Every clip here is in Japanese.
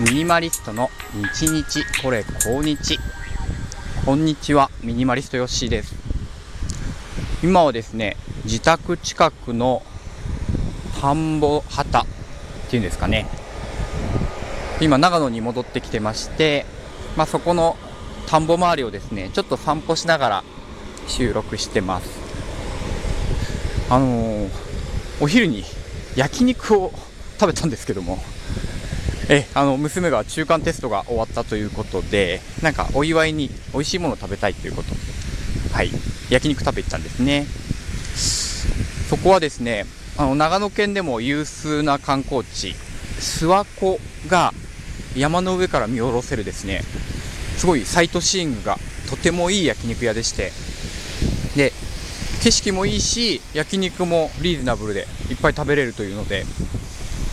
ミニマリストの日日これ高日。こんにちはミニマリストヨッシーです。今はですね自宅近くの田んぼ畑っていうんですかね。今長野に戻ってきてましてまあ、そこの田んぼ周りをですねちょっと散歩しながら収録してます。あのー、お昼に焼肉を食べたんですけども。えあの娘が中間テストが終わったということでなんかお祝いに美味しいものを食べたいということ。ではい。焼肉食べてたんですね。そこはですねあの長野県でも有数な観光地諏訪湖が山の上から見下ろせるですね。すごいサイトシーングがとてもいい焼肉屋でして。で景色もいいし焼肉もリーズナブルでいっぱい食べれるというので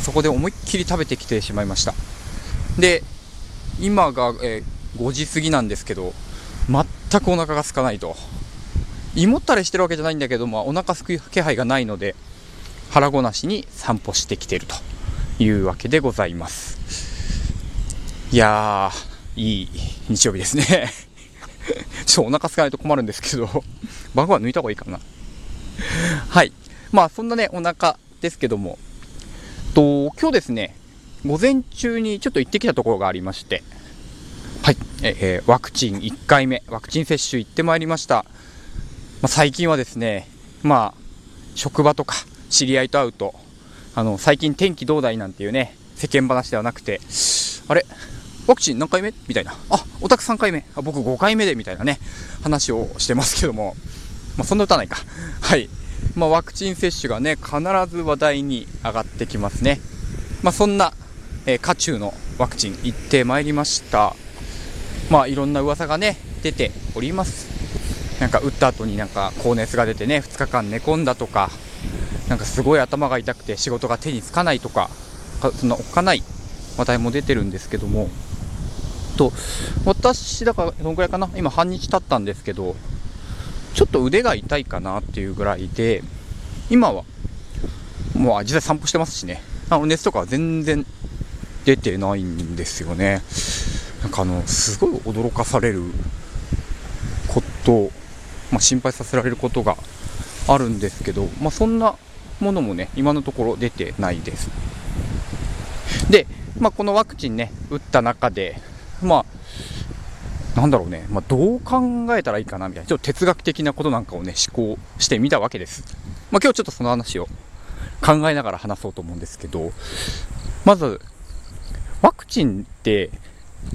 そこで思いっきり食べてきてしまいました。で今が、えー、5時過ぎなんですけど全くお腹が空かないと。胃もたれしてるわけじゃないんだけど、まあ、お腹すく気配がないので腹ごなしに散歩してきてるというわけでございます。いやーいい日曜日ですね。ちょっとお腹空かないと困るんですけど晩ご飯抜いた方がいいかな。はい。まあそんなねお腹ですけどもと、今日ですね、午前中にちょっと行ってきたところがありまして、はい、えー、ワクチン1回目、ワクチン接種行ってまいりました。まあ、最近はですね、まあ、職場とか知り合いと会うと、あの、最近天気どうだいなんていうね、世間話ではなくて、あれワクチン何回目？みたいな。あ、オタク3回目。あ、僕5回目でみたいなね、話をしてますけども、まあ、そんな歌ないか。はい。まあ、ワクチン接種がね、必ず話題に上がってきますね。まあ、そんな、えー、渦中のワクチン行ってまいりました。まあ、いろんな噂がね、出ております。なんか打った後になんか高熱が出てね、2日間寝込んだとか、なんかすごい頭が痛くて仕事が手につかないとか、かそんなおっかない話題も出てるんですけども、と、私、だから、どのくらいかな？今半日経ったんですけど、ちょっと腕が痛いかなっていうぐらいで、今は、もう実際散歩してますしね、あの熱とかは全然出てないんですよね。なんかあの、すごい驚かされること、まあ、心配させられることがあるんですけど、まあ、そんなものもね、今のところ出てないです。で、まあ、このワクチンね、打った中で、なんだろうね、まあ、どう考えたらいいかなみたいな、ちょっと哲学的なことなんかをね、思考してみたわけです。まあ、今日ちょっとその話を考えながら話そうと思うんですけど、まず、ワクチンって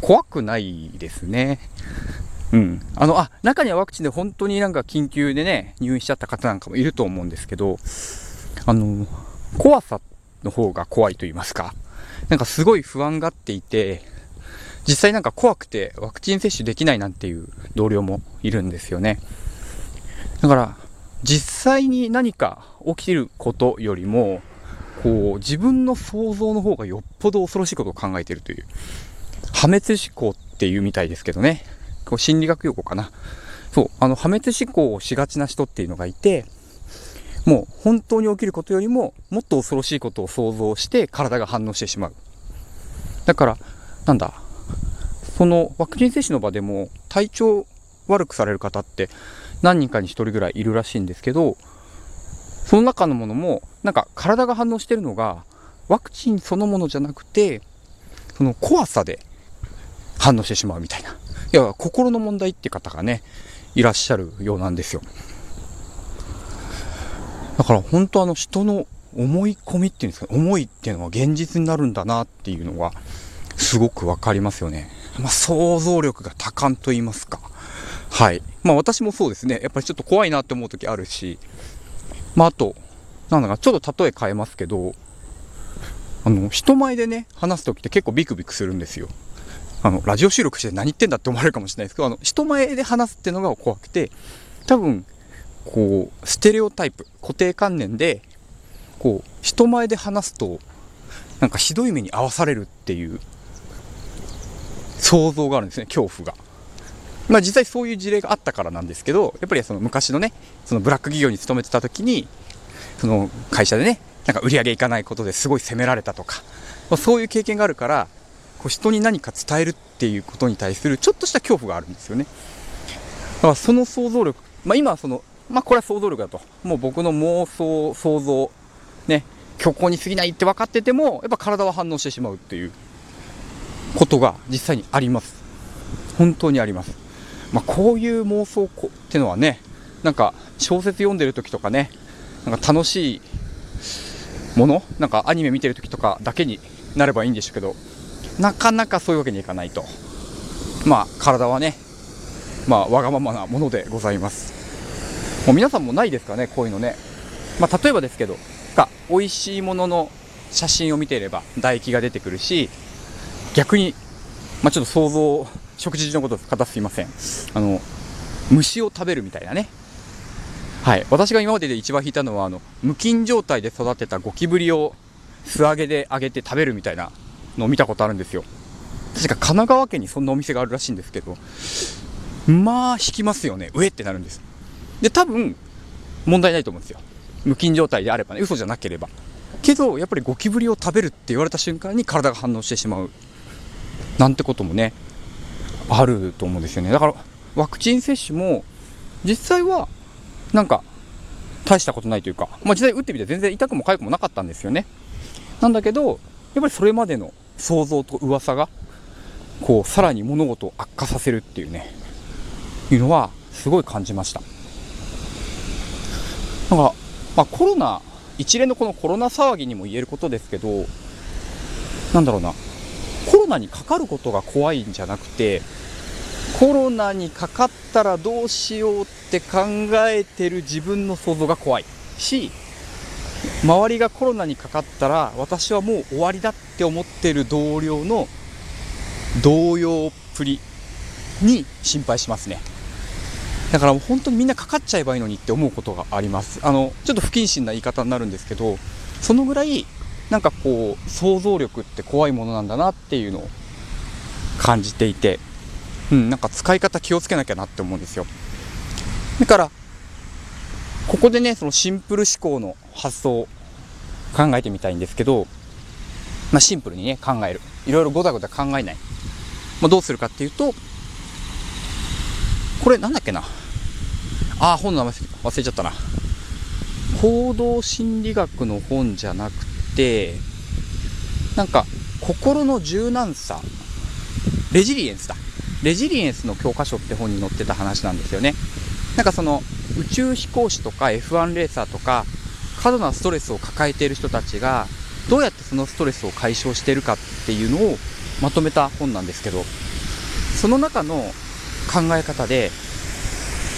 怖くないですね。うん。あの、あ、中にはワクチンで本当になんか緊急でね、入院しちゃった方なんかもいると思うんですけど、あの、怖さの方が怖いと言いますか、なんかすごい不安がっていて、実際なんか怖くてワクチン接種できないなんていう同僚もいるんですよね。だから、実際に何か起きることよりも、こう、自分の想像の方がよっぽど恐ろしいことを考えているという、破滅思考っていうみたいですけどね。こう心理学用語かな。そう、あの、破滅思考をしがちな人っていうのがいて、もう本当に起きることよりももっと恐ろしいことを想像して体が反応してしまう。だから、なんだ、そのワクチン接種の場でも体調悪くされる方って何人かに1人ぐらいいるらしいんですけどその中のものもなんか体が反応してるのがワクチンそのものじゃなくてその怖さで反応してしまうみたいな。いや心の問題って方がねいらっしゃるようなんですよ。だから本当あの人の思い込みっていうんですか思いっていうのは現実になるんだなっていうのがすごくわかりますよね。まあ、想像力が多感と言いますか。はい。まあ私もそうですね。やっぱりちょっと怖いなって思う時あるし、まああと、なんだかちょっと例え変えますけど、あの、人前でね、話す時って結構ビクビクするんですよ。あの、ラジオ収録して何言ってんだって思われるかもしれないですけど、あの、人前で話すっていうのが怖くて、多分、こう、ステレオタイプ、固定観念で、こう、人前で話すと、なんかひどい目に遭わされるっていう想像があるんですね、恐怖が。まあ実際そういう事例があったからなんですけど、やっぱりその昔のね、そのブラック企業に勤めてた時に、その会社でね、なんか売り上げいかないことですごい責められたとか、まあ、そういう経験があるからこ、う人に何か伝えるっていうことに対するちょっとした恐怖があるんですよねだからその想像力まあ今はそのまあこれは想像力だともう僕の妄想想像ね虚構に過ぎないって分かっててもやっぱ体は反応してしまうっていうことが実際にあります。本当にあります。まあこういう妄想ってのはねなんか小説読んでる時とかねなんか楽しいものなんかアニメ見てる時とかだけになればいいんでしょうけどなかなかそういうわけにいかないと。まあ体はねまあわがままなものでございます。もう皆さんもないですかねこういうのね。まあ例えばですけど美味しいものの写真を見ていれば唾液が出てくるし逆にまあちょっと想像食事のこと方すいません。あの虫を食べるみたいなね。はい、私が今までで一番引いたのはあの無菌状態で育てたゴキブリを素揚げで揚げて食べるみたいなのを見たことあるんですよ。確か神奈川県にそんなお店があるらしいんですけどまあ引きますよね。上ってなるんです。で多分問題ないと思うんですよ。無菌状態であればね。嘘じゃなければ。けどやっぱりゴキブリを食べるって言われた瞬間に体が反応してしまう。なんてこともねあると思うんですよねだからワクチン接種も実際はなんか、大したことないというか、まあ、実際打ってみて全然痛くも痒くもなかったんですよね。なんだけど、やっぱりそれまでの想像と噂が、こう、さらに物事を悪化させるっていうね、いうのは、すごい感じました。なんか、まあ、コロナ、一連のこのコロナ騒ぎにも言えることですけど、なんだろうな、ロナにかかることが怖いんじゃなくて、コロナにかかったらどうしようって考えてる自分の想像が怖いし周りがコロナにかかったら私はもう終わりだって思ってる同僚の動揺っぷりに心配しますね。だからもう本当にみんなかかっちゃえばいいのにって思うことがあります。あのちょっと不謹慎な言い方になるんですけどそのぐらいなんかこう想像力って怖いものなんだなっていうのを感じていてうん、なんか使い方気をつけなきゃなって思うんですよ。だから、ここでね、そのシンプル思考の発想考えてみたいんですけど、まあ、シンプルにね、考える。いろいろごたごた考えない。まあ、どうするかっていうと、これなんだっけな。ああ、本の名前忘れちゃったな。行動心理学の本じゃなくて、なんか、心の柔軟さ、レジリエンスだ。レジリエンスの教科書って本に載ってた話なんですよね。なんかその宇宙飛行士とか F1 レーサーとか過度なストレスを抱えている人たちがどうやってそのストレスを解消してるかっていうのをまとめた本なんですけどその中の考え方で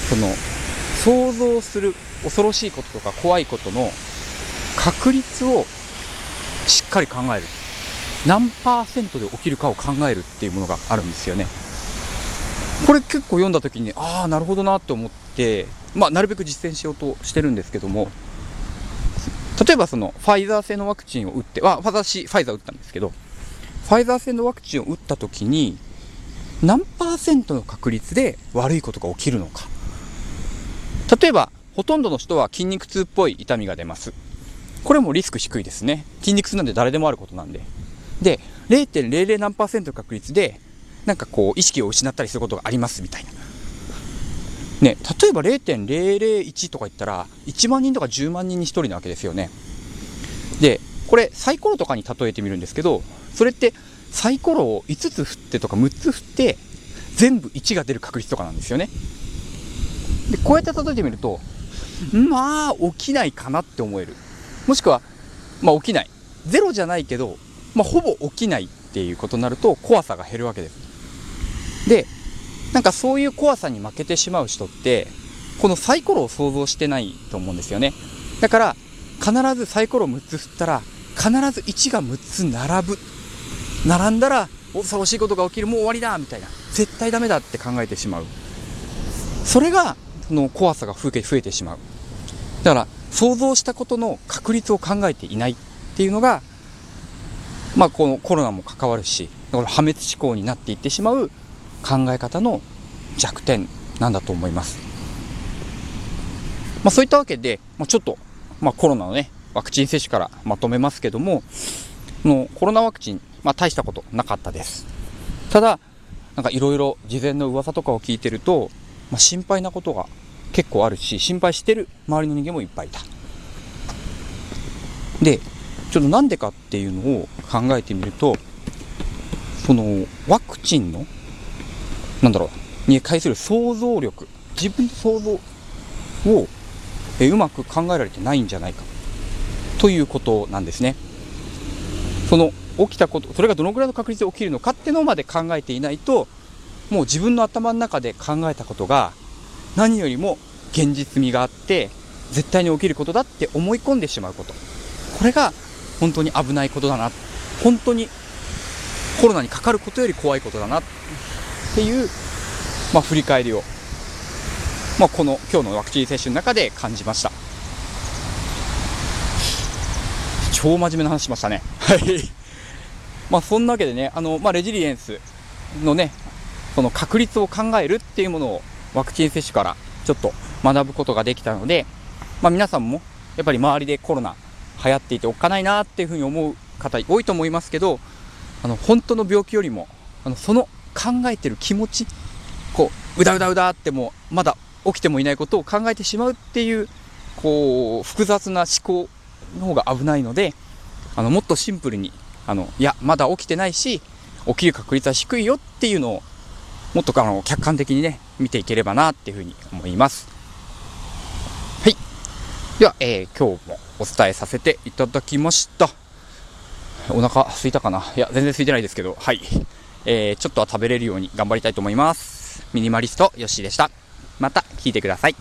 その想像する恐ろしいこととか怖いことの確率をしっかり考える。何パーセントで起きるかを考えるっていうものがあるんですよね。これ結構読んだ時にああなるほどなって思ってまあなるべく実践しようとしてるんですけども例えばそのファイザー製のワクチンを打ってあ私ファイザー打ったんですけどファイザー製のワクチンを打った時に何パーセントの確率で悪いことが起きるのか。例えばほとんどの人は筋肉痛っぽい痛みが出ます。これもリスク低いですね筋肉痛なんで誰でもあることなんでで0.00何パーセントの確率でなんかこう意識を失ったりすることがありますみたいな。ね、例えば0.001とか言ったら1万人とか10万人に1人なわけですよね。で、これサイコロとかに例えてみるんですけど、それってサイコロを5つ振ってとか6つ振って全部1が出る確率とかなんですよね。で、こうやって例えてみると、まあ起きないかなって思える。もしくは、まあ起きない。ゼロじゃないけど、まあほぼ起きないっていうことになると怖さが減るわけです。でなんかそういう怖さに負けてしまう人ってこのサイコロを想像してないと思うんですよね。だから必ずサイコロ6つ振ったら必ず1が6つ並ぶ。並んだら恐ろしいことが起きる。もう終わりだ！みたいな。絶対ダメだって考えてしまう。それがその怖さが増え増えてしまう。だから想像したことの確率を考えていないっていうのがまあこのコロナも関わるし破滅思考になっていってしまう考え方の弱点なんだと思います。まあ、そういったわけで、まあ、ちょっと、まあ、コロナのね、ワクチン接種からまとめますけども、のコロナワクチン、まあ、大したことなかったですただなんかいろいろ事前の噂とかを聞いてると、まあ、心配なことが結構あるし心配してる周りの人間もいっぱいいた。でちょっとなんでかっていうのを考えてみるとそのワクチンのなんだろうに対する想像力自分の想像をえうまく考えられてないんじゃないかということなんですね。その起きたことそれがどのぐらいの確率で起きるのかっていうのまで考えていないともう自分の頭の中で考えたことが何よりも現実味があって絶対に起きることだって思い込んでしまうこと。これが本当に危ないことだな。本当にコロナにかかることより怖いことだな。っていう、まあ、振り返りを、まあ、この今日のワクチン接種の中で感じました。超真面目な話しましたね。はい。まあそんなわけでねあの、まあ、レジリエンスのねその確率を考えるっていうものをワクチン接種からちょっと学ぶことができたので、まあ、皆さんもやっぱり周りでコロナ流行っていておっかないなっていうふうに思う方多いと思いますけどあの本当の病気よりもあのその考えてる気持ちこううだうだうだってもまだ起きてもいないことを考えてしまうっていうこう複雑な思考の方が危ないのであのもっとシンプルにあのいやまだ起きてないし起きる確率は低いよっていうのをもっとあの客観的にね見ていければなっていうふうに思います。では、えー、今日もお伝えさせていただきました。お腹空いたかな？いや全然空いてないですけど。はい。えー、ちょっとは食べれるように頑張りたいと思います。ミニマリストヨッシーでした。また聞いてください。